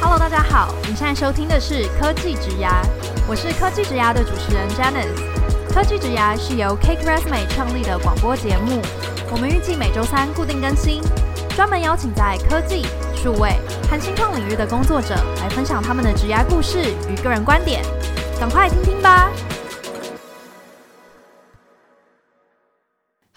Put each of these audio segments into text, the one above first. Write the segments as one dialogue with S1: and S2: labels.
S1: Hello，大家好，你现在收听的是科技职涯，我是科技职涯的主持人 Janice。科技职涯是由 Cake Resume 创立的广播节目，我们预计每周三固定更新，专门邀请在科技、数位和新创领域的工作者来分享他们的职涯故事与个人观点，赶快听听吧。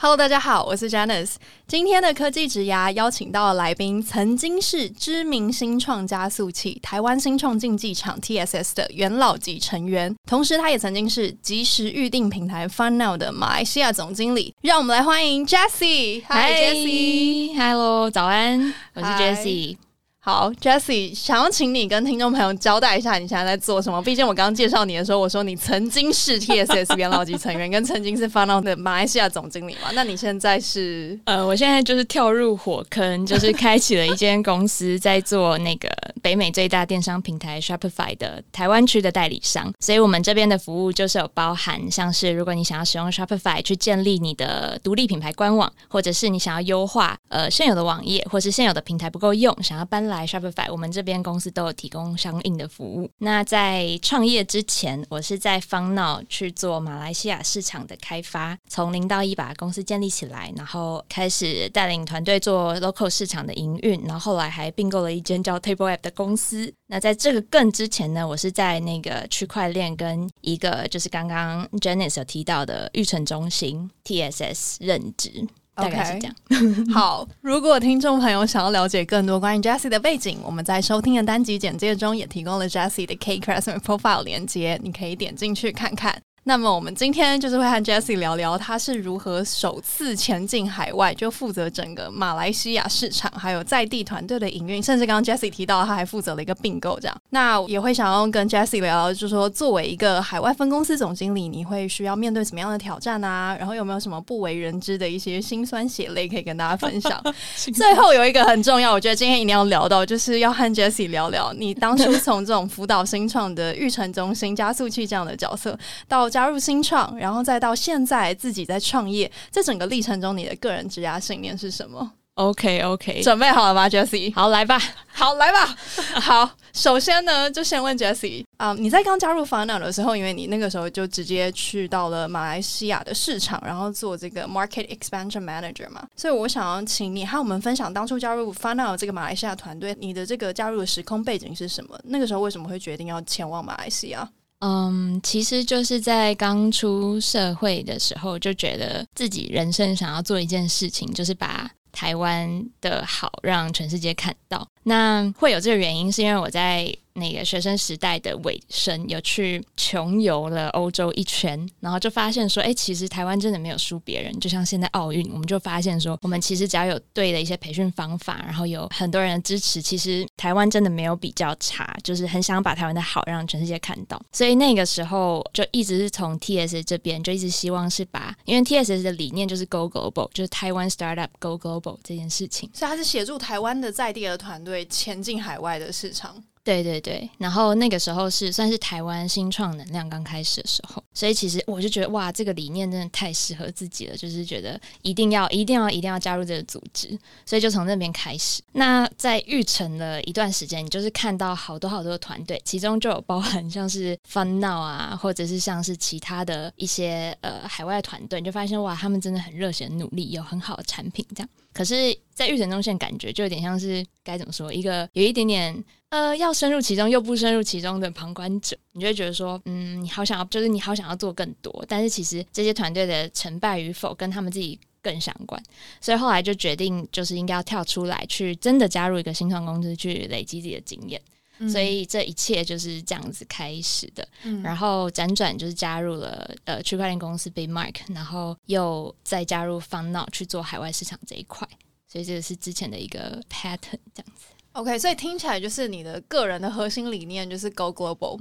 S1: Hello，大家好，我是 Janice。今天的科技职涯邀请到的来宾，曾经是知名新创加速器台湾新创竞技场 TSS 的元老级成员，同时他也曾经是即时预定平台 FunNow 的马来西亚总经理。让我们来欢迎 Jessie。Hi
S2: Jessie，Hello，早安，我是 Jessie。
S1: 好，Jessie，想要请你跟听众朋友交代一下你现在在做什么？毕竟我刚刚介绍你的时候，我说你曾经是 TSS 元老级成员，跟曾经是 FunNow 的马来西亚总经理嘛。那你现在是？
S2: 呃，我现在就是跳入火坑，就是开启了一间公司，在做那个北美最大电商平台 Shopify 的台湾区的代理商。所以我们这边的服务就是有包含，像是如果你想要使用 Shopify 去建立你的独立品牌官网，或者是你想要优化呃现有的网页，或是现有的平台不够用，想要搬来。来 Shopify，我们这边公司都有提供相应的服务。那在创业之前，我是在 FunNow 去做马来西亚市场的开发，从零到一把公司建立起来，然后开始带领团队做 local 市场的营运，然后后来还并购了一间叫 Table App 的公司。那在这个更之前呢，我是在那个区块链跟一个就是刚刚 Janice 有提到的育成中心 TSS 任职。大概是这样。
S1: Okay. 好，如果听众朋友想要了解更多关于 Jessie 的背景，我们在收听的单集简介中也提供了 Jessie 的 Cake Resume Profile 连接，你可以点进去看看。那么我们今天就是会和 Jessie 聊聊，他是如何首次前进海外，就负责整个马来西亚市场，还有在地团队的营运，甚至刚刚 Jessie 提到他还负责了一个并购，这样。那也会想要跟 Jessie 聊，就是说作为一个海外分公司总经理，你会需要面对什么样的挑战啊？然后有没有什么不为人知的一些辛酸血泪可以跟大家分享？最后有一个很重要，我觉得今天一定要聊到，就是要和 Jessie 聊聊你当初从这种辅导新创的育成中心加速器这样的角色到。加入新创，然后再到现在自己在创业，这整个历程中，你的个人职涯信念是什么
S2: ？OK OK，
S1: 准备好了吗，Jessie？
S2: 好，来吧，
S1: 好来吧。好，首先呢，就先问 Jessie 啊，你在刚加入 FunNow 的时候，因为你那个时候就直接去到了马来西亚的市场，然后做这个 Market Expansion Manager 嘛，所以我想要请你和我们分享当初加入 FunNow 这个马来西亚团队，你的这个加入的时空背景是什么？那个时候为什么会决定要前往马来西亚？
S2: 嗯，其实就是在刚出社会的时候，就觉得自己人生想要做一件事情，就是把台湾的好让全世界看到。那会有这个原因，是因为我在。那个学生时代的尾声，有去穷游了欧洲一圈，然后就发现说，哎，其实台湾真的没有输别人。就像现在奥运，我们就发现说，我们其实只要有对的一些培训方法，然后有很多人的支持，其实台湾真的没有比较差。就是很想把台湾的好让全世界看到。所以那个时候就一直是从 T S 这边，就一直希望是把，因为 T S 的理念就是 Go Global，就是台湾 Startup Go Global 这件事情。
S1: 所以他是协助台湾的在地的团队前进海外的市场。
S2: 对对对，然后那个时候是算是台湾新创能量刚开始的时候，所以其实我就觉得哇，这个理念真的太适合自己了，就是觉得一定要、一定要、一定要加入这个组织，所以就从那边开始。那在育成了一段时间，你就是看到好多好多的团队，其中就有包含像是 FunNow 啊，或者是像是其他的一些呃海外团队，你就发现哇，他们真的很热血、很努力，有很好的产品这样。可是，在育成中线感觉就有点像是该怎么说，一个有一点点呃要深入其中又不深入其中的旁观者，你就会觉得说，嗯，你好想要，就是你好想要做更多，但是其实这些团队的成败与否跟他们自己更相关，所以后来就决定就是应该要跳出来，去真的加入一个新创公司，去累积自己的经验。嗯、所以这一切就是这样子开始的，嗯、然后辗转就是加入了呃区块链公司 Bitmark，然后又再加入 FunNow 去做海外市场这一块，所以这个是之前的一个 pattern 这样子。
S1: OK，所以听起来就是你的个人的核心理念就是 Go Global。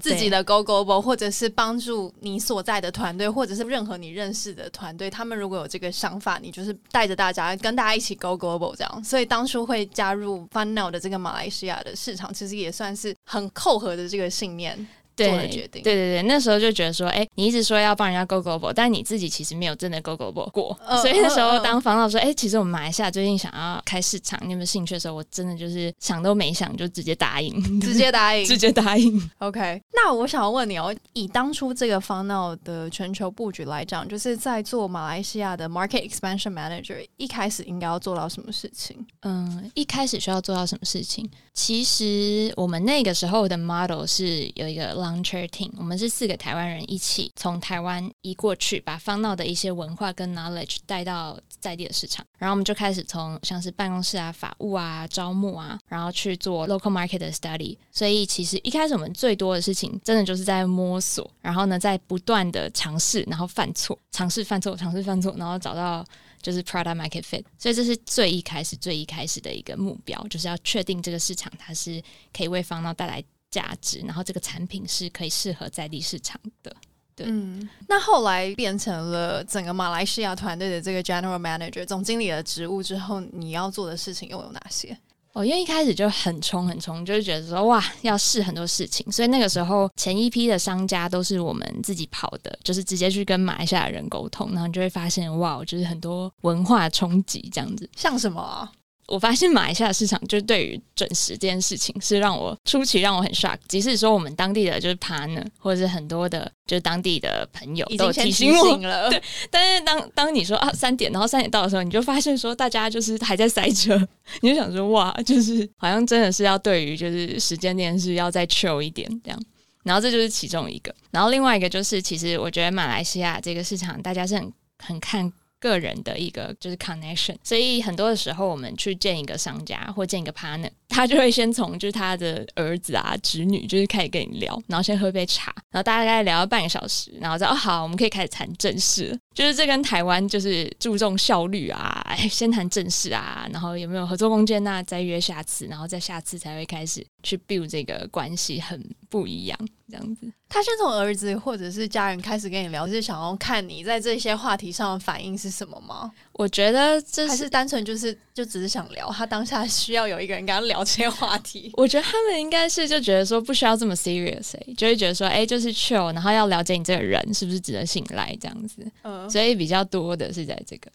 S1: 自己的 Go Global，或者是帮助你所在的团队，或者是任何你认识的团队，他们如果有这个想法，你就是带着大家跟大家一起 Go Global 这样。所以当初会加入 FunNow 的这个马来西亚的市场，其实也算是很扣合的这个信念。做的决定。
S2: 对对对，那时候就觉得说，哎，你一直说要帮人家 go global，但你自己其实没有真的 go global 过。呃、所以那时候当方老说，哎，其实我们马来西亚最近想要开市场，你有没有兴趣的时候，我真的就是想都没想就直接答应，
S1: 直接答应，
S2: 直接答应。
S1: OK，那我想要问你哦，以当初这个 Funnel 的全球布局来讲，就是在做马来西亚的 Market Expansion Manager，一开始应该要做到什么事情？
S2: 嗯，一开始需要做到什么事情？其实我们那个时候的 model 是有一个 launcher team，我们是四个台湾人一起从台湾移过去，把方闹的一些文化跟 knowledge 带到在地的市场，然后我们就开始从像是办公室啊、法务啊、招募啊，然后去做 local market 的 study。所以其实一开始我们最多的事情，真的就是在摸索，然后呢，在不断的尝试，然后犯错，尝试犯错，尝试犯错，然后找到。就是 product market fit，所以这是最一开始、最一开始的一个目标，就是要确定这个市场它是可以为方闹带来价值，然后这个产品是可以适合在地市场的。对，
S1: 嗯，那后来变成了整个马来西亚团队的这个 general manager 总经理的职务之后，你要做的事情又有哪些？
S2: 哦，因为一开始就很冲很冲，就是觉得说哇，要试很多事情，所以那个时候前一批的商家都是我们自己跑的，就是直接去跟马来西亚人沟通，然后你就会发现哇，就是很多文化冲击这样子。
S1: 像什么啊？
S2: 我发现马来西亚市场就是对于准时这件事情是让我初期让我很 shock，即使说我们当地的就是 partner 或者是很多的就是当地的朋友都提醒我了，对，但是当当你说啊三点，然后三点到的时候，你就发现说大家就是还在塞车，你就想说哇，就是好像真的是要对于就是时间这件事要再 chill 一点这样，然后这就是其中一个，然后另外一个就是其实我觉得马来西亚这个市场大家是很很看。个人的一个就是 connection，所以很多的时候，我们去见一个商家或见一个 partner，他就会先从就是他的儿子啊、侄女，就是开始跟你聊，然后先喝杯茶，然后大概聊了半个小时，然后说哦好，我们可以开始谈正事。就是这跟台湾就是注重效率啊，哎，先谈正事啊，然后有没有合作空间啊，再约下次，然后再下次才会开始去 build 这个关系，很不一样这样子。
S1: 他先从儿子或者是家人开始跟你聊，是想要看你在这些话题上的反应是什么吗？
S2: 我觉得这是
S1: 还是单纯就是就只是想聊，他当下需要有一个人跟他聊这些话题。
S2: 我觉得他们应该是就觉得说不需要这么 serious，欸，就会觉得说哎，就是 chill，然后要了解你这个人是不是值得信赖这样子。嗯。所以比较多的是在这个，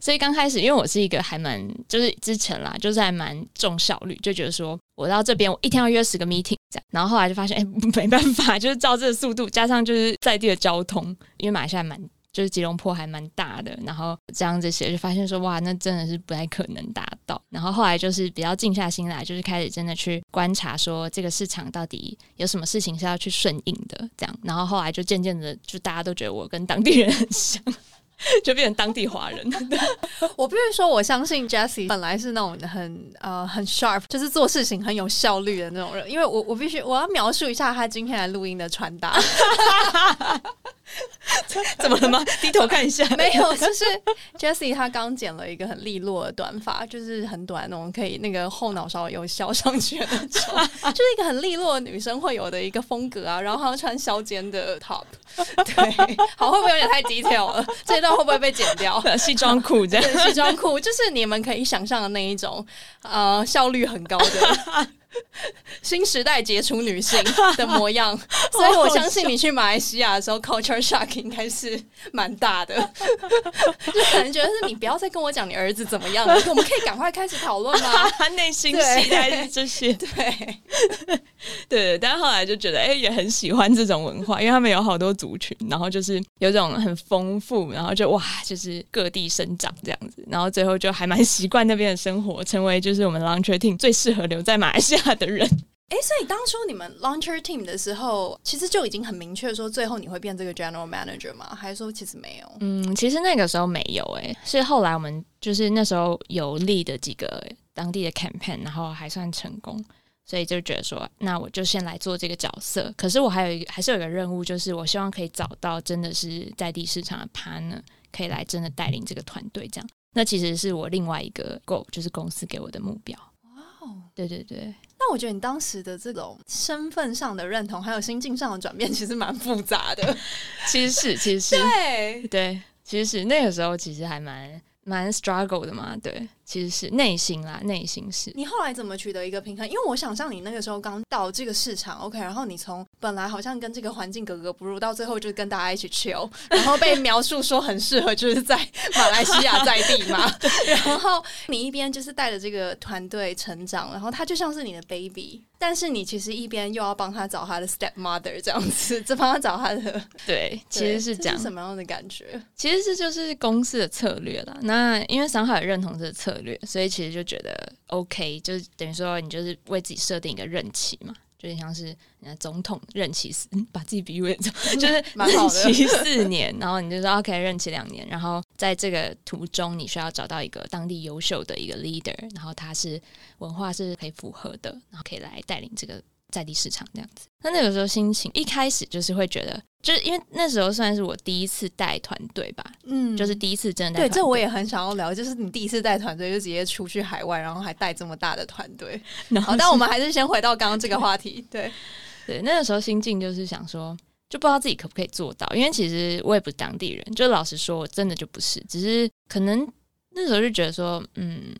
S2: 所以刚开始，因为我是一个还蛮就是之前啦，就是还蛮重效率，就觉得说我到这边我一天要约十个 meeting 这样，然后后来就发现哎、没办法，就是照这个速度，加上就是在地的交通，因为马来西亚蛮就是吉隆坡还蛮大的，然后这样这些就发现说哇，那真的是不太可能达到。然后后来就是比较静下心来，就是开始真的去观察说这个市场到底有什么事情是要去顺应的这样，然后后来就渐渐的就大家都觉得我跟当地人很像。就变成当地华人。
S1: 我必须说，我相信 Jessie 本来是那种很呃很 sharp，就是做事情很有效率的那种人。因为我我必须我要描述一下他今天来录音的穿搭。
S2: 怎么了吗？低头看一下。
S1: 没有，就是 Jessie 她刚剪了一个很利落的短发，就是很短那种，可以那个后脑勺有削上去的那种，就是一个很利落的女生会有的一个风格啊。然后她穿削肩的 top，对，好，会不会有点太 detail 了？这一段会不会被剪掉？
S2: 西装裤这样，
S1: 西装裤就是你们可以想象的那一种，呃，效率很高的。新时代杰出女性的模样，所以我相信你去马来西亚的时候，culture shock 应该是蛮大的。就可能觉得是你不要再跟我讲你儿子怎么样了，我们可以赶快开始讨论吗？
S2: 他内心期待是这些，
S1: 对
S2: 对。但后来就觉得，哎、欸，也很喜欢这种文化，因为他们有好多族群，然后就是有种很丰富，然后就哇，就是各地生长这样子，然后最后就还蛮习惯那边的生活，成为就是我们 launcher team 最适合留在马来西亚的人，
S1: 哎、欸，所以当初你们 launcher team 的时候，其实就已经很明确说，最后你会变这个 general manager 吗？还是说其实没有？
S2: 嗯，其实那个时候没有、欸，哎，是后来我们就是那时候有 lead 的几个当地的 campaign，然后还算成功，所以就觉得说，那我就先来做这个角色。可是我还有一个，还是有一个任务，就是我希望可以找到真的是在地市场的 partner，可以来真的带领这个团队。这样，那其实是我另外一个 goal，就是公司给我的目标。哇对对对，
S1: 那我觉得你当时的这种身份上的认同，还有心境上的转变，其实蛮复杂的。
S2: 其实是，其实是，
S1: 对
S2: 对，其实是那个时候，其实还蛮蛮 struggle 的嘛。对，其实是内心啦，内心是。
S1: 你后来怎么取得一个平衡？因为我想象你那个时候刚到这个市场，OK，然后你从本来好像跟这个环境格格不入，到最后就跟大家一起 chill，然后被描述说很适合就是在马来西亚在地嘛。然后你一边就是带着这个团队成长，然后他就像是你的 baby。但是你其实一边又要帮他找他的 stepmother 这样子，就帮他找他的。
S2: 对，其实是这样。
S1: 是什么样的感觉？
S2: 其实这就是公司的策略啦。那因为上海也认同这个策略，所以其实就觉得 OK，就是等于说你就是为自己设定一个任期嘛。就有点像是人家总统任期四，把自己比喻为就是任期四年，然后你就说 OK，任期两年，然后在这个途中你需要找到一个当地优秀的一个 leader，然后他是文化是可以符合的，然后可以来带领这个在地市场这样子。那那个时候心情一开始就是会觉得。就是因为那时候算是我第一次带团队吧，嗯，就是第一次真的。
S1: 对，这我也很想要聊，就是你第一次带团队就直接出去海外，然后还带这么大的团队。好，但我们还是先回到刚刚这个话题。对，
S2: 对，那个时候心境就是想说，就不知道自己可不可以做到，因为其实我也不是当地人，就老实说，我真的就不是，只是可能那时候就觉得说，嗯，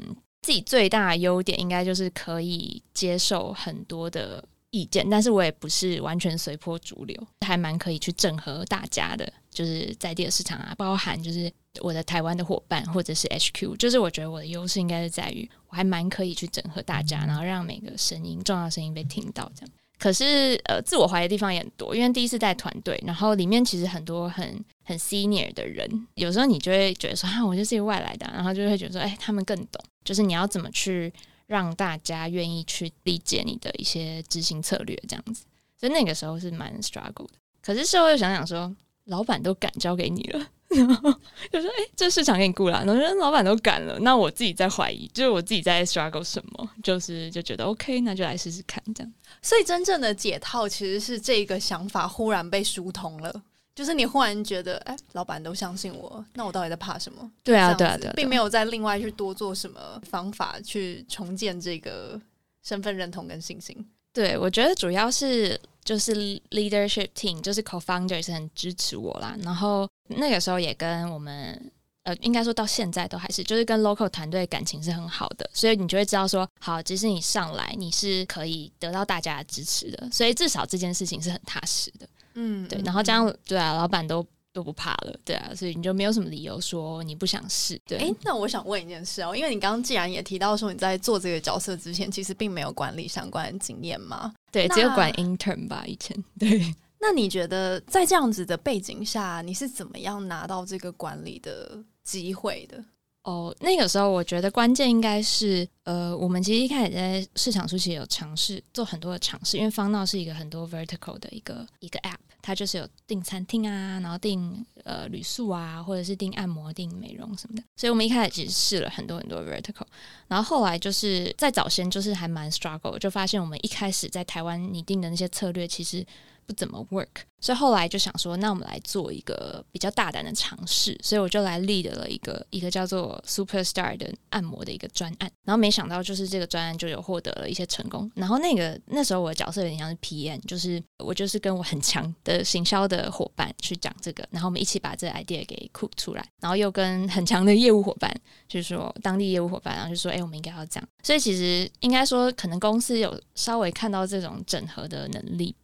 S2: 自己最大的优点应该就是可以接受很多的。意见，但是我也不是完全随波逐流，还蛮可以去整合大家的，就是在地的市场啊，包含就是我的台湾的伙伴或者是 HQ，就是我觉得我的优势应该是在于我还蛮可以去整合大家，然后让每个声音重要声音被听到这样。可是呃，自我怀疑的地方也很多，因为第一次带团队，然后里面其实很多很很 senior 的人，有时候你就会觉得说啊，我就是一个外来的，然后就会觉得说，哎，他们更懂，就是你要怎么去。让大家愿意去理解你的一些执行策略，这样子，所以那个时候是蛮 struggle 的。可是事后又想想说，老板都敢交给你了，然后就说：“哎、欸，这市场给你雇了。”然后老板都敢了，那我自己在怀疑，就是我自己在 struggle 什么，就是就觉得 OK，那就来试试看这样。
S1: 所以真正的解套其实是这个想法忽然被疏通了。就是你忽然觉得，哎、欸，老板都相信我，那我到底在怕什么？
S2: 对啊，对啊，对啊，
S1: 并没有再另外去多做什么方法去重建这个身份认同跟信心。
S2: 对，我觉得主要是就是 leadership team，就是 co-founder 是很支持我啦。然后那个时候也跟我们，呃，应该说到现在都还是，就是跟 local 团队感情是很好的，所以你就会知道说，好，即使你上来，你是可以得到大家的支持的，所以至少这件事情是很踏实的。嗯，对，然后这样，对啊，老板都都不怕了，对啊，所以你就没有什么理由说你不想试。对，哎，那我想问一件事哦，因为你刚刚既然也提到说你在做这个角色之前，其实并没有管理相关的经验嘛？对，只有管 intern 吧，以前。对，
S1: 那你觉得在这样子的背景下，你是怎么样拿到这个管理的机会的？
S2: 哦，那个时候我觉得关键应该是，呃，我们其实一开始在市场初期有尝试做很多的尝试，因为方闹是一个很多 vertical 的一个一个 app，它就是有订餐厅啊，然后订呃旅宿啊，或者是订按摩、订美容什么的，所以我们一开始其实试了很多很多 vertical，然后后来就是在早先就是还蛮 struggle，就发现我们一开始在台湾拟定的那些策略其实。不怎么 work，所以后来就想说，那我们来做一个比较大胆的尝试，所以我就来 lead 了一个一个叫做 Superstar 的按摩的一个专案，然后没想到就是这个专案就有获得了一些成功，然后那个那时候我的角色有点像是 PM，就是我就是跟我很强的行销的伙伴去讲这个，然后我们一起把这个 idea 给 cook 出来，然后又跟很强的业务伙伴，就是说当地业务伙伴，然后就说，哎，我们应该要这样，所以其实应该说可能公司有稍微看到这种整合的能力。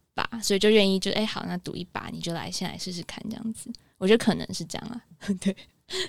S2: 所以就愿意就哎、欸、好，那赌一把，你就来先来试试看这样子。我觉得可能是这样啊，对，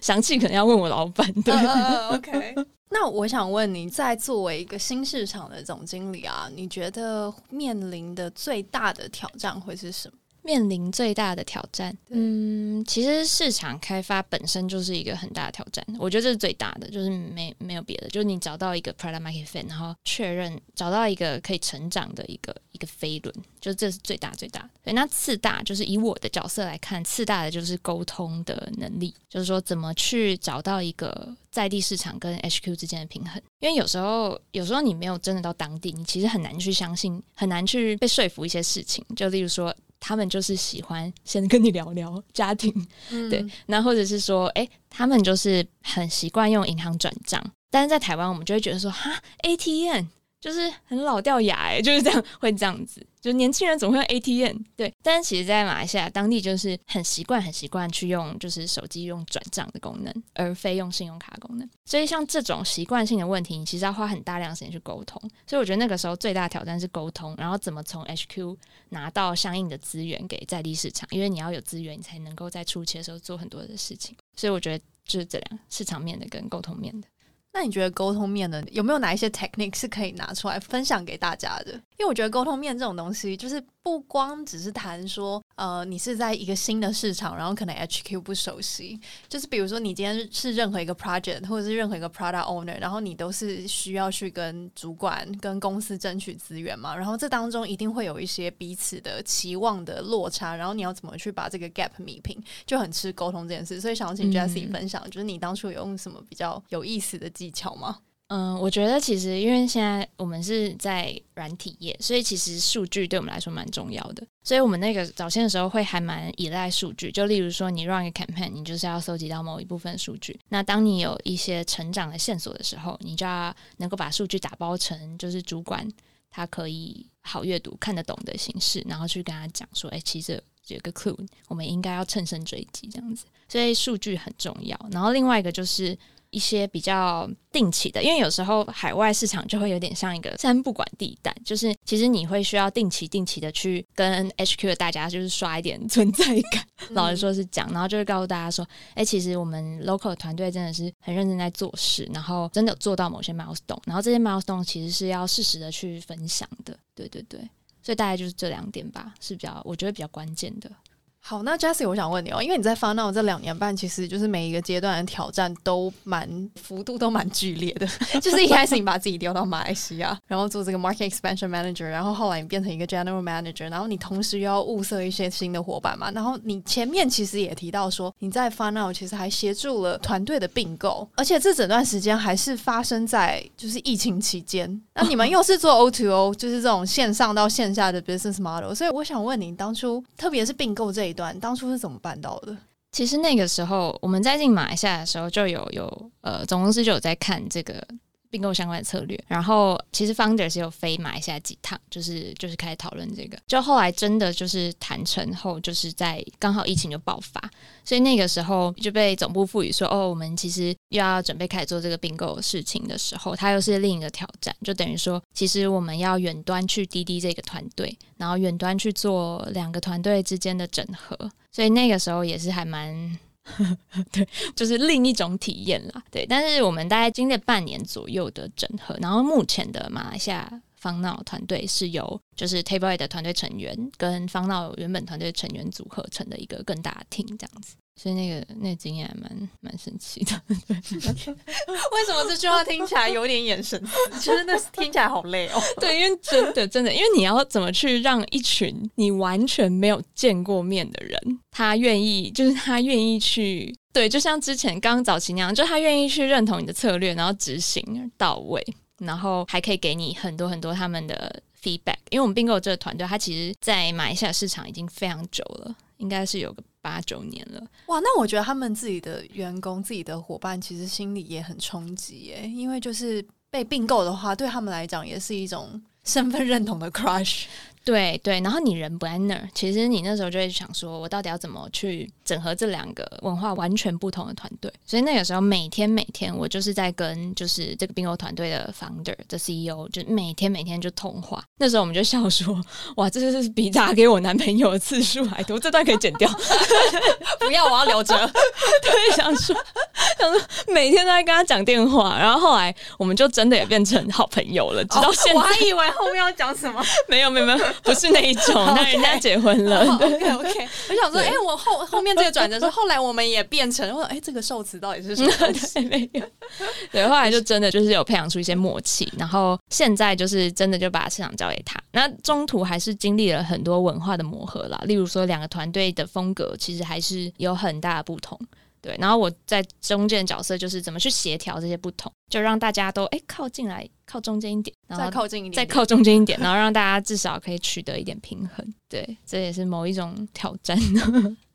S2: 详细可能要问我老板。对、
S1: uh,，OK。那我想问你，在作为一个新市场的总经理啊，你觉得面临的最大的挑战会是什么？
S2: 面临最大的挑战，嗯，其实市场开发本身就是一个很大的挑战。我觉得这是最大的，就是没没有别的，就是你找到一个 product market fit，然后确认找到一个可以成长的一个一个飞轮，就这是最大最大的。对，那次大就是以我的角色来看，次大的就是沟通的能力，就是说怎么去找到一个在地市场跟 HQ 之间的平衡。因为有时候有时候你没有真的到当地，你其实很难去相信，很难去被说服一些事情。就例如说。他们就是喜欢先跟你聊聊家庭，嗯、对，那或者是说，哎、欸，他们就是很习惯用银行转账，但是在台湾，我们就会觉得说，哈，ATM 就是很老掉牙，哎，就是这样，会这样子，就年轻人总会用 ATM，对。但是其实，在马来西亚当地就是很习惯，很习惯去用就是手机用转账的功能，而非用信用卡功能。所以像这种习惯性的问题，你其实要花很大量时间去沟通。所以我觉得那个时候最大的挑战是沟通，然后怎么从 HQ 拿到相应的资源给在地市场，因为你要有资源，你才能够在初期的时候做很多的事情。所以我觉得就是这两市场面的跟沟通面的。
S1: 那你觉得沟通面的有没有哪一些 technique 是可以拿出来分享给大家的？因为我觉得沟通面这种东西，就是不光只是谈说，呃，你是在一个新的市场，然后可能 HQ 不熟悉，就是比如说你今天是任何一个 project 或者是任何一个 product owner，然后你都是需要去跟主管、跟公司争取资源嘛，然后这当中一定会有一些彼此的期望的落差，然后你要怎么去把这个 gap 弥平，就很吃沟通这件事。所以想要请 Jessie 分享，嗯、就是你当初有用什么比较有意思的技巧吗？
S2: 嗯，我觉得其实因为现在我们是在软体业，所以其实数据对我们来说蛮重要的。所以我们那个早先的时候会还蛮依赖数据，就例如说你 run 一个 campaign，你就是要搜集到某一部分数据。那当你有一些成长的线索的时候，你就要能够把数据打包成就是主管他可以好阅读、看得懂的形式，然后去跟他讲说，哎，其实有个 clue，我们应该要乘胜追击这样子。所以数据很重要。然后另外一个就是。一些比较定期的，因为有时候海外市场就会有点像一个三不管地带，就是其实你会需要定期定期的去跟 HQ 的大家就是刷一点存在感，嗯、老实说是讲，然后就会告诉大家说，哎、欸，其实我们 local 团队真的是很认真在做事，然后真的有做到某些 milestone，然后这些 milestone 其实是要适时的去分享的，对对对，所以大概就是这两点吧，是比较我觉得比较关键的。
S1: 好，那 Jessie，我想问你哦，因为你在 FunNow 这两年半，其实就是每一个阶段的挑战都蛮幅度都蛮剧烈的。就是一开始你把自己丢到马来西亚，然后做这个 Market Expansion Manager，然后后来你变成一个 General Manager，然后你同时又要物色一些新的伙伴嘛。然后你前面其实也提到说，你在 FunNow 其实还协助了团队的并购，而且这整段时间还是发生在就是疫情期间。那你们又是做 O2O，就是这种线上到线下的 business model，所以我想问你，当初特别是并购这一一段，当初是怎么办到的？
S2: 其实那个时候我们在进马来西亚的时候，就有有呃总公司就有在看这个。并购相关的策略，然后其实 founders 有飞马来西亚几趟，就是就是开始讨论这个。就后来真的就是谈成后，就是在刚好疫情就爆发，所以那个时候就被总部赋予说，哦，我们其实又要准备开始做这个并购事情的时候，它又是另一个挑战，就等于说，其实我们要远端去滴滴这个团队，然后远端去做两个团队之间的整合，所以那个时候也是还蛮。对，就是另一种体验啦。对，但是我们大概经历半年左右的整合，然后目前的马来西亚 FunNow 团队是由就是 Table A 的团队成员跟 FunNow 原本团队成员组合成的一个更大的 team 这样子。所以那个那个经验还蛮蛮神奇的。对，
S1: 为什么这句话听起来有点眼神？其实那听起来好累哦。
S2: 对，因为真的真的，因为你要怎么去让一群你完全没有见过面的人，他愿意，就是他愿意去，对，就像之前刚早期那样，就他愿意去认同你的策略，然后执行到位，然后还可以给你很多很多他们的 feedback。因为我们并购这个团队，它其实在马来西亚市场已经非常久了，应该是有个。八九年了，
S1: 哇！那我觉得他们自己的员工、自己的伙伴，其实心里也很冲击耶，因为就是被并购的话，对他们来讲也是一种身份认同的 crush。
S2: 对对，然后你人不在那儿，其实你那时候就会想说，我到底要怎么去整合这两个文化完全不同的团队？所以那个时候每天每天，我就是在跟就是这个并购团队的 founder 的 CEO，就每天每天就通话。那时候我们就笑说，哇，这就是比打给我男朋友的次数还多。这段可以剪掉，
S1: 不要，我要留着。
S2: 对，想说想说每天都在跟他讲电话，然后后来我们就真的也变成好朋友了，直到现在。
S1: 我还以为后面要讲什么，
S2: 没有没有没有。不是那一种，那人家结婚了。
S1: OK OK，我想说，哎、欸，我后后面这个转折是后来我们也变成，我说，哎、欸，这个受词到底是什么东西？没有。
S2: 对，后来就真的就是有培养出一些默契，然后现在就是真的就把市场交给他。那中途还是经历了很多文化的磨合啦，例如说两个团队的风格其实还是有很大的不同。对，然后我在中间的角色就是怎么去协调这些不同，就让大家都哎靠近来，靠中间一点，然后
S1: 再靠近一点，
S2: 再靠中间一点，然后让大家至少可以取得一点平衡。对，这也是某一种挑战。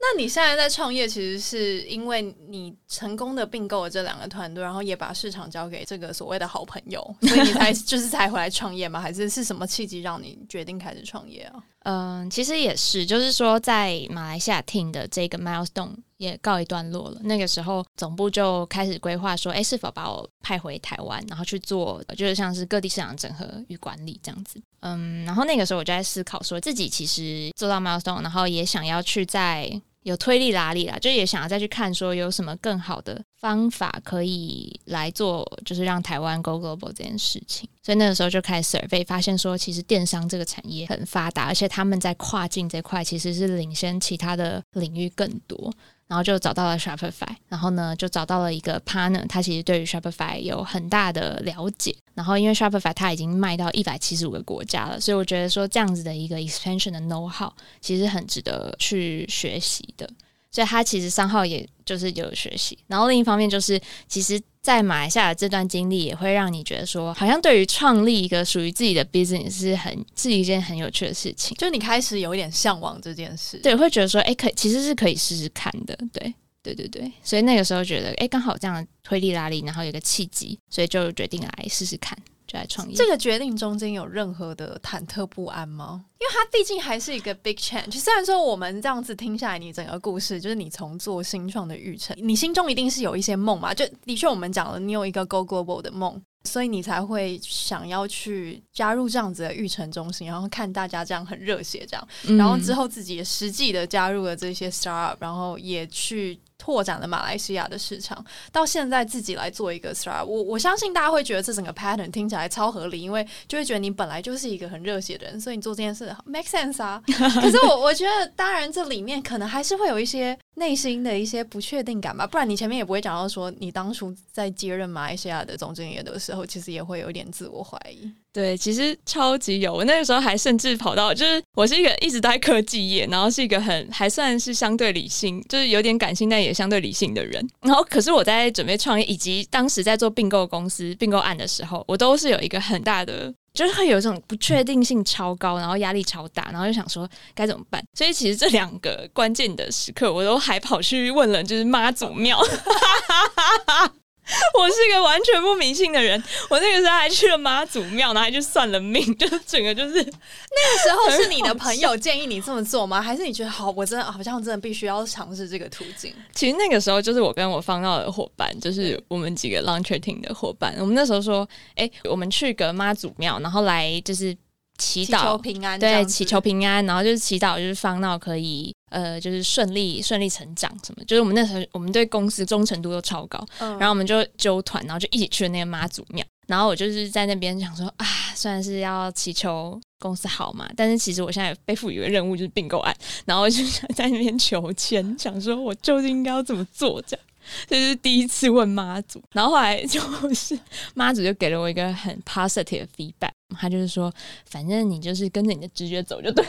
S1: 那你现在在创业，其实是因为你成功的并购了这两个团队，然后也把市场交给这个所谓的好朋友，所以你才 就是才回来创业吗？还是是什么契机让你决定开始创业啊？
S2: 嗯，其实也是，就是说在马来西亚 team 的这个 milestone 也告一段落了。那个时候总部就开始规划说，哎，是否把我派回台湾，然后去做就是像是各地市场整合与管理这样子。嗯，然后那个时候我就在思考，说自己其实做到 milestone，然后也想要去在。有推力拉力啦，就也想要再去看说有什么更好的方法可以来做，就是让台湾 go global 这件事情。所以那个时候就开始 survey，发现说其实电商这个产业很发达，而且他们在跨境这块其实是领先其他的领域更多。然后就找到了 Shopify，然后呢就找到了一个 partner，他其实对于 Shopify 有很大的了解。然后因为 Shopify 它已经卖到一百七十五个国家了，所以我觉得说这样子的一个 expansion 的 know how 其实很值得去学习的。所以他其实商号也就是有学习，然后另一方面就是其实。在马来西亚的这段经历也会让你觉得说，好像对于创立一个属于自己的 business 是很是一件很有趣的事情。
S1: 就你开始有一点向往这件事，
S2: 对，会觉得说，哎，可其实是可以试试看的，对，对对对。所以那个时候觉得，哎，刚好这样推力拉力，然后有个契机，所以就决定来试试看。就来创业，
S1: 这个决定中间有任何的忐忑不安吗？因为它毕竟还是一个 big change。虽然说我们这样子听下来，你整个故事就是你从做新创的育成，你心中一定是有一些梦嘛。就的确我们讲了，你有一个 go global 的梦，所以你才会想要去加入这样子的育成中心，然后看大家这样很热血这样，然后之后自己也实际的加入了这些 startup，然后也去。拓展了马来西亚的市场，到现在自己来做一个 startup，我我相信大家会觉得这整个 pattern 听起来超合理，因为就会觉得你本来就是一个很热血的人，所以你做这件事 make sense 啊。可是我我觉得，当然这里面可能还是会有一些内心的一些不确定感吧，不然你前面也不会讲到说你当初在接任马来西亚的总经理的时候，其实也会有一点自我怀疑。
S2: 对，其实超级有。我那个时候还甚至跑到，就是我是一个一直待科技业，然后是一个很还算是相对理性，就是有点感性但也相对理性的人。然后，可是我在准备创业，以及当时在做并购公司并购案的时候，我都是有一个很大的，就是会有一种不确定性超高，然后压力超大，然后就想说该怎么办。所以，其实这两个关键的时刻，我都还跑去问了，就是妈祖庙。我是一个完全不迷信的人，我那个时候还去了妈祖庙，然后还去算了命，就是整个就是那
S1: 个时候是你的朋友建议你这么做吗？还是你觉得好，我真的好像真的必须要尝试这个途径？
S2: 其实那个时候就是我跟我方到的伙伴，就是我们几个 launcher team 的伙伴，我们那时候说，哎、欸，我们去个妈祖庙，然后来就是。祈祷
S1: 求平安，
S2: 对，祈求平安，然后就是祈祷，就是方闹可以，呃，就是顺利顺利成长什么。就是我们那时候，我们对公司忠诚度都超高，嗯、然后我们就揪团，然后就一起去了那个妈祖庙。然后我就是在那边想说啊，虽然是要祈求公司好嘛，但是其实我现在被赋予的任务就是并购案，然后我就想在那边求签，想说我究竟应该要怎么做这样。这是第一次问妈祖，然后后来就 是妈祖就给了我一个很 positive 的 feedback，他就是说，反正你就是跟着你的直觉走就对。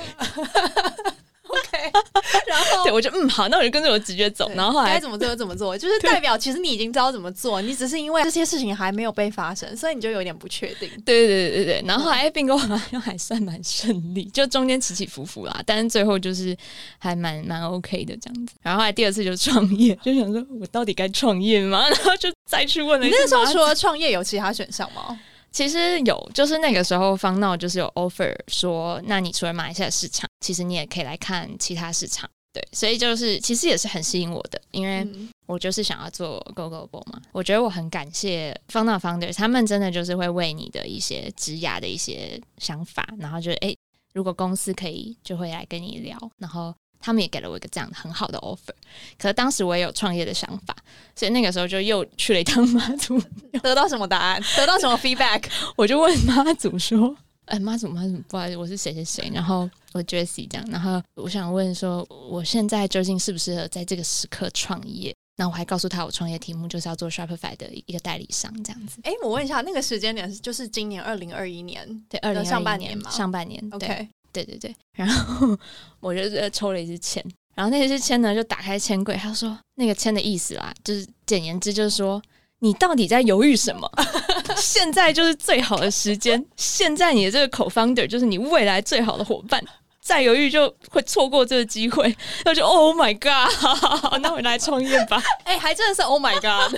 S1: OK，然后
S2: 对我就嗯好，那我就跟着我直觉走。然后后来
S1: 该怎么做就怎么做，就是代表其实你已经知道怎么做，你只是因为这些事情还没有被发生，所以你就有点不确定。
S2: 对对对对对。然后后来并购好像还算蛮顺利，就中间起起伏伏啦，但是最后就是还蛮蛮 OK 的这样子。然后后来第二次就创业，就想说我到底该创业吗？然后就再去问了。你
S1: 那个时候除了创业有其他选项吗？
S2: 其实有，就是那个时候方闹就是有 offer 说，那你除了马来西亚市场，其实你也可以来看其他市场，对，所以就是其实也是很吸引我的，因为我就是想要做 Go Global 嘛，我觉得我很感谢方闹 Founders，他们真的就是会为你的一些职涯的一些想法，然后就诶，如果公司可以，就会来跟你聊，然后。他们也给了我一个这样很好的 offer，可是当时我也有创业的想法，所以那个时候就又去了一趟妈祖，
S1: 得到什么答案？得到什么 feedback？
S2: 我就问妈祖说：“哎，妈祖，妈祖，不好意思，我是谁谁谁，然后我 Jessie 这样，然后我想问说，我现在究竟适不适合在这个时刻创业？那我还告诉他，我创业题目就是要做 Shopify 的一个代理商，这样子。哎，
S1: 我问一下，那个时间点是就是今年二零二一年，
S2: 对，二零
S1: 上半年嘛，
S2: 上半年
S1: ，OK。
S2: 对对对，然后 我就抽了一支签，然后那支签呢就打开签柜，他说那个签的意思啦，就是简言之就是说你到底在犹豫什么？现在就是最好的时间，现在你的这个 co-founder 就是你未来最好的伙伴，再犹豫就会错过这个机会。然后就 Oh my God，那我来创业吧。
S1: 哎、欸，还真的是 Oh my God。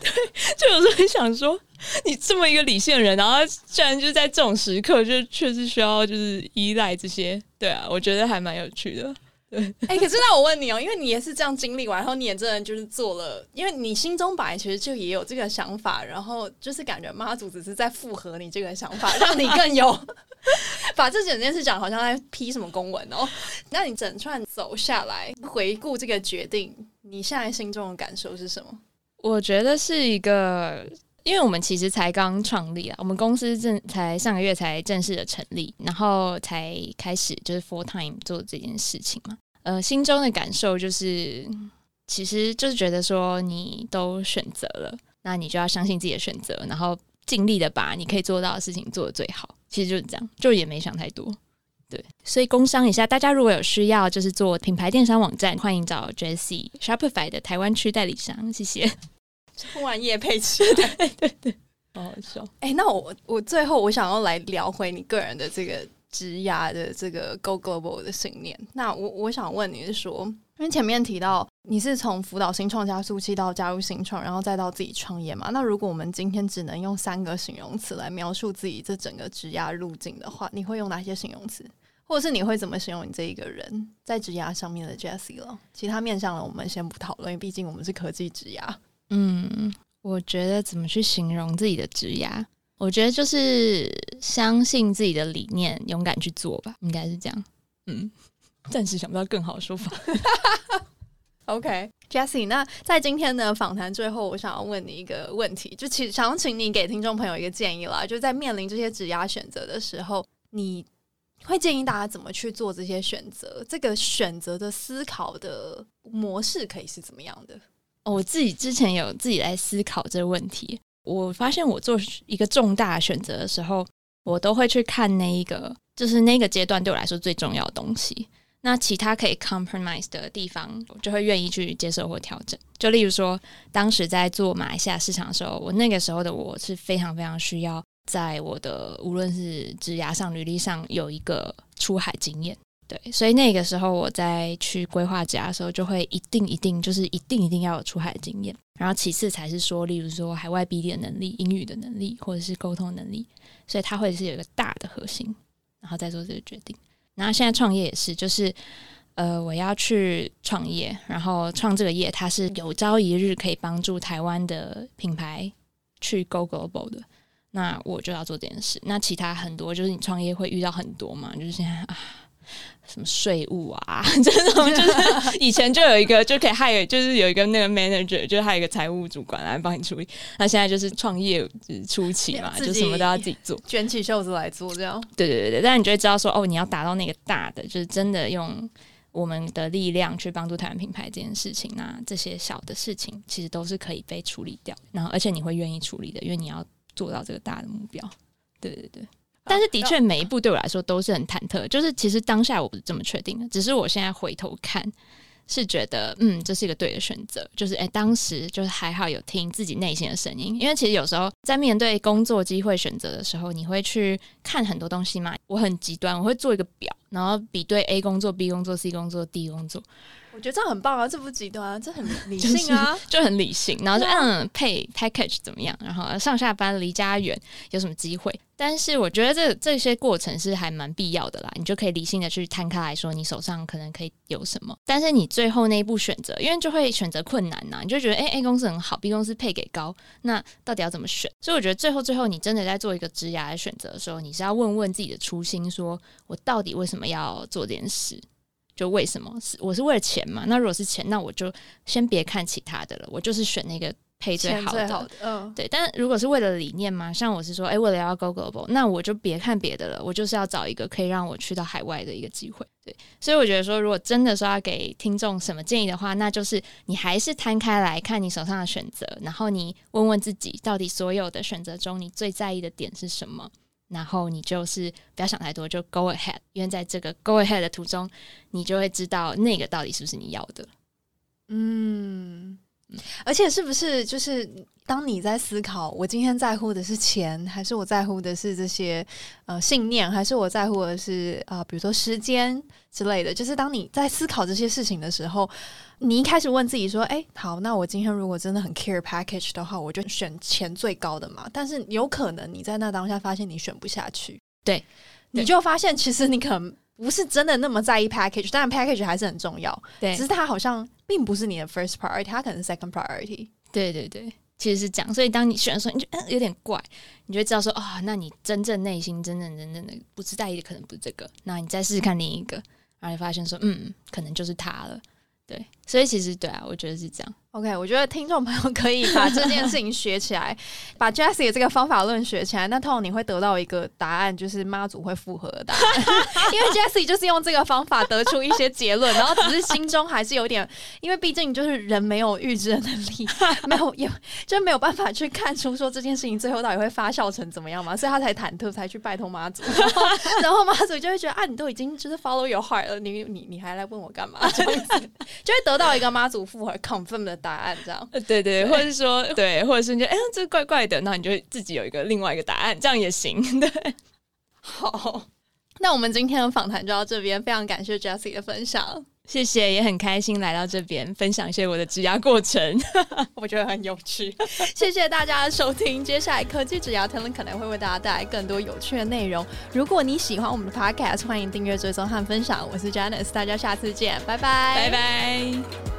S2: 对，就有时候很想说，你这么一个理性的人，然后居然就在这种时刻，就确实需要就是依赖这些。对啊，我觉得还蛮有趣的。对，哎、
S1: 可是那我问你哦，因为你也是这样经历完，然后你也真的就是做了，因为你心中本来其实就也有这个想法，然后就是感觉妈祖只是在附和你这个想法，让你更有 把这整件事讲好像在批什么公文哦。那你整串走下来，回顾这个决定，你现在心中的感受是什么？
S2: 我觉得是一个，因为我们其实才刚创立啊，我们公司正才上个月才正式的成立，然后才开始就是 full time 做这件事情嘛。呃，心中的感受就是，其实就是觉得说你都选择了，那你就要相信自己的选择，然后尽力的把你可以做到的事情做得最好。其实就是这样，就也没想太多。对，所以工商一下，大家如果有需要，就是做品牌电商网站，欢迎找 Jessie Shopify 的台湾区代理商。谢谢。
S1: 突然夜配起来，对对对，好好笑。哎、欸，那我我最后我想要来聊回你个人的这个职涯的这个 Go Global 的信念。那我我想问你是说，因为前面提到你是从辅导新创加速器到加入新创，然后再到自己创业嘛？那如果我们今天只能用三个形容词来描述自己这整个职涯路径的话，你会用哪些形容词？或者是你会怎么形容你这一个人在职涯上面的 Jessie 了？其他面向的我们先不讨论，毕竟我们是科技职涯。
S2: 嗯，我觉得怎么去形容自己的职涯？我觉得就是相信自己的理念，勇敢去做吧，应该是这样。嗯，暂时想不到更好的说法。
S1: OK，Jessie，那在今天的访谈最后，我想要问你一个问题，就其实想请你给听众朋友一个建议啦，就在面临这些职涯选择的时候，你。会建议大家怎么去做这些选择？这个选择的思考的模式可以是怎么样的？
S2: 我自己之前有自己来思考这个问题。我发现我做一个重大选择的时候，我都会去看那一个，就是那个阶段对我来说最重要的东西。那其他可以 compromise 的地方，我就会愿意去接受或调整。就例如说，当时在做马来西亚市场的时候，我那个时候的我是非常非常需要。在我的无论是职涯上、履历上有一个出海经验，对，所以那个时候我在去规划家的时候，就会一定一定就是一定一定要有出海的经验，然后其次才是说，例如说海外 BD 的能力、英语的能力或者是沟通能力，所以它会是有一个大的核心，然后再做这个决定。然后现在创业也是，就是呃，我要去创业，然后创这个业，它是有朝一日可以帮助台湾的品牌去 Go Global 的。那我就要做这件事。那其他很多就是你创业会遇到很多嘛，就是现在啊，什么税务啊 这种，就是以前就有一个就可以 hire，就是有一个那个 manager，就是还有一个财务主管来帮你处理。那现在就是创业初期嘛，就什么都要自己做，
S1: 卷起袖子来做这样。
S2: 对对对对，但你就会知道说，哦，你要达到那个大的，就是真的用我们的力量去帮助台湾品牌这件事情。那这些小的事情其实都是可以被处理掉，然后而且你会愿意处理的，因为你要。做到这个大的目标，对对对，但是的确每一步对我来说都是很忐忑。就是其实当下我不是这么确定的，只是我现在回头看是觉得，嗯，这是一个对的选择。就是哎，当时就是还好有听自己内心的声音，因为其实有时候在面对工作机会选择的时候，你会去看很多东西嘛。我很极端，我会做一个表，然后比对 A 工作、B 工作、C 工作、D 工作。
S1: 我觉得这样很棒啊，这不极端啊，这很 理性啊，
S2: 就是、就很理性。然后就嗯，配 package 怎么样？然后上下班离家远有什么机会？但是我觉得这这些过程是还蛮必要的啦，你就可以理性的去摊开来说，你手上可能可以有什么。但是你最后那一步选择，因为就会选择困难呐，你就觉得哎、欸、A 公司很好，B 公司配给高，那到底要怎么选？所以我觉得最后最后你真的在做一个职涯的选择的时候，你是要问问自己的初心，说我到底为什么要做这件事？就为什么是我是为了钱嘛？那如果是钱，那我就先别看其他的了，我就是选那个配最好的。好的嗯，对。但如果是为了理念嘛，像我是说，哎、欸，为了要 go global，那我就别看别的了，我就是要找一个可以让我去到海外的一个机会。对，所以我觉得说，如果真的说要给听众什么建议的话，那就是你还是摊开来看你手上的选择，然后你问问自己，到底所有的选择中，你最在意的点是什么？然后你就是不要想太多，就 go ahead，因为在这个 go ahead 的途中，你就会知道那个到底是不是你要的。
S1: 嗯，而且是不是就是当你在思考，我今天在乎的是钱，还是我在乎的是这些呃信念，还是我在乎的是啊、呃，比如说时间之类的？就是当你在思考这些事情的时候，你一开始问自己说：“哎，好，那我今天如果真的很 care package 的话，我就选钱最高的嘛。”但是有可能你在那当下发现你选不下去，
S2: 对，
S1: 你就发现其实你可能不是真的那么在意 package，当然 package 还是很重要，
S2: 对，
S1: 只是它好像。并不是你的 first priority，它可能是 second priority。
S2: 对对对，其实是这样。所以当你选的时候，你就嗯有点怪，你就会知道说啊、那你真正内心真正真正的不是在意的，可能不是这个。那你再试试看另一个，然后你发现说嗯，可能就是他了。对，所以其实对啊，我觉得是这样。
S1: OK，我觉得听众朋友可以把 这件事情学起来，把 Jessie 的这个方法论学起来。那通常你会得到一个答案，就是妈祖会复合的答案。因为 Jessie 就是用这个方法得出一些结论，然后只是心中还是有点，因为毕竟就是人没有预知的能力，没有有就没有办法去看出说这件事情最后到底会发酵成怎么样嘛，所以他才忐忑，才去拜托妈祖。然后妈祖就会觉得啊，你都已经就是 follow your heart 了，你你你还来问我干嘛？就会得到一个妈祖复合 confirm 的答案，这
S2: 样，对对，或者是说，对，或者是你觉得，哎，这怪怪的，那你就自己有一个另外一个答案，这样也行。对，
S1: 好，那我们今天的访谈就到这边，非常感谢 Jessie 的分享。
S2: 谢谢，也很开心来到这边分享一些我的植牙过程，
S1: 我觉得很有趣。谢谢大家的收听，接下来科技职涯谈论可能会为大家带来更多有趣的内容。如果你喜欢我们的 Podcast，欢迎订阅、追踪和分享。我是 Janice，大家下次见，拜拜，
S2: 拜拜。